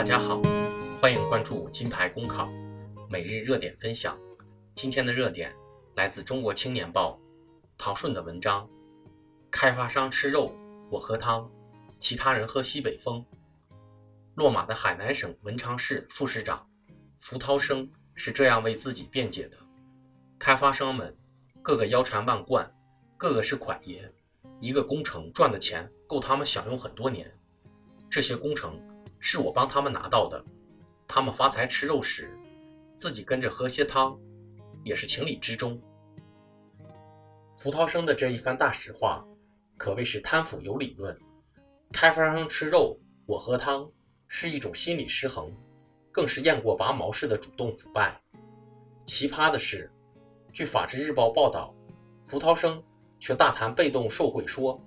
大家好，欢迎关注金牌公考每日热点分享。今天的热点来自《中国青年报》唐顺的文章：开发商吃肉，我喝汤，其他人喝西北风。落马的海南省文昌市副市长符涛生是这样为自己辩解的：开发商们个个腰缠万贯，个个是款爷，一个工程赚的钱够他们享用很多年。这些工程是我帮他们拿到的，他们发财吃肉时，自己跟着喝些汤，也是情理之中。符涛生的这一番大实话，可谓是贪腐有理论。开发商吃肉，我喝汤，是一种心理失衡，更是雁过拔毛式的主动腐败。奇葩的是，据《法制日报》报道，符涛生却大谈被动受贿说，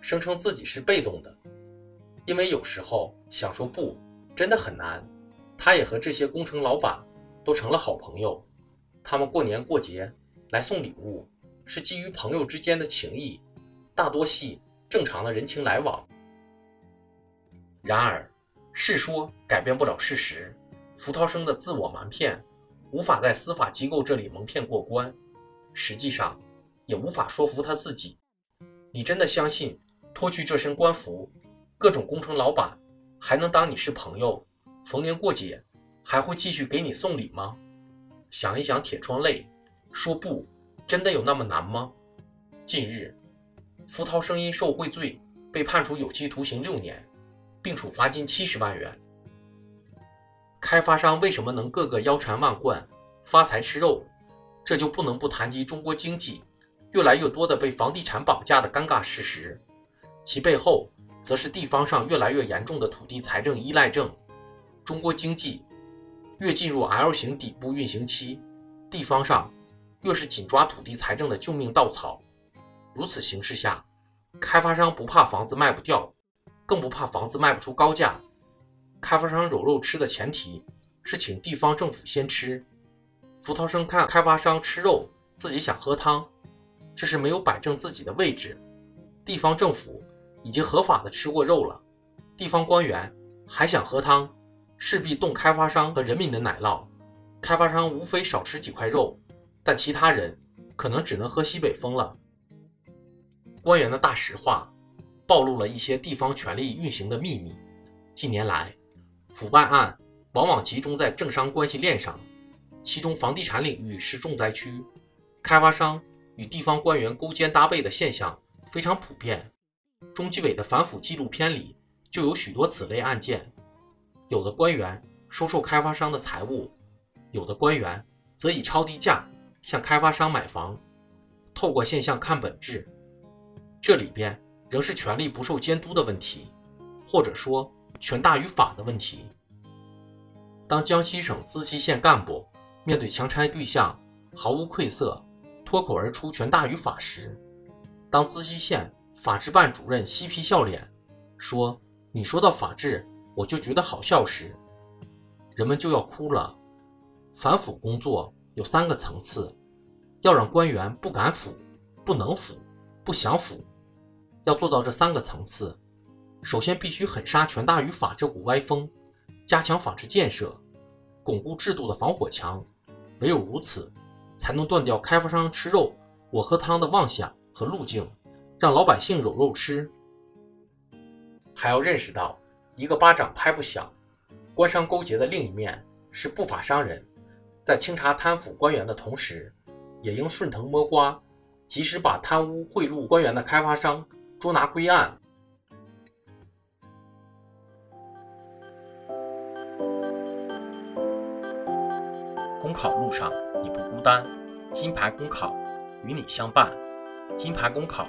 声称自己是被动的。因为有时候想说不，真的很难。他也和这些工程老板都成了好朋友，他们过年过节来送礼物，是基于朋友之间的情谊，大多系正常的人情来往。然而，事说改变不了事实，福涛生的自我瞒骗无法在司法机构这里蒙骗过关，实际上也无法说服他自己。你真的相信脱去这身官服？各种工程老板还能当你是朋友，逢年过节还会继续给你送礼吗？想一想铁窗泪，说不，真的有那么难吗？近日，福涛生因受贿罪被判处有期徒刑六年，并处罚金七十万元。开发商为什么能个个腰缠万贯、发财吃肉？这就不能不谈及中国经济越来越多的被房地产绑架的尴尬事实，其背后。则是地方上越来越严重的土地财政依赖症。中国经济越进入 L 型底部运行期，地方上越是紧抓土地财政的救命稻草。如此形势下，开发商不怕房子卖不掉，更不怕房子卖不出高价。开发商有肉吃的前提是请地方政府先吃。福涛生看开发商吃肉，自己想喝汤，这是没有摆正自己的位置。地方政府。已经合法的吃过肉了，地方官员还想喝汤，势必动开发商和人民的奶酪。开发商无非少吃几块肉，但其他人可能只能喝西北风了。官员的大实话，暴露了一些地方权力运行的秘密。近年来，腐败案往往集中在政商关系链上，其中房地产领域是重灾区，开发商与地方官员勾肩搭背的现象非常普遍。中纪委的反腐纪录片里就有许多此类案件，有的官员收受开发商的财物，有的官员则以超低价向开发商买房。透过现象看本质，这里边仍是权力不受监督的问题，或者说权大于法的问题。当江西省资溪县干部面对强拆对象毫无愧色，脱口而出“权大于法”时，当资溪县。法制办主任嬉皮笑脸说：“你说到法治，我就觉得好笑时，人们就要哭了。反腐工作有三个层次，要让官员不敢腐、不能腐、不想腐。要做到这三个层次，首先必须狠刹权大于法这股歪风，加强法治建设，巩固制度的防火墙。唯有如此，才能断掉开发商吃肉我喝汤的妄想和路径。”让老百姓有肉吃，还要认识到一个巴掌拍不响。官商勾结的另一面是不法商人，在清查贪腐官员的同时，也应顺藤摸瓜，及时把贪污贿赂官员的开发商捉拿归案。公考路上你不孤单，金牌公考与你相伴。金牌公考。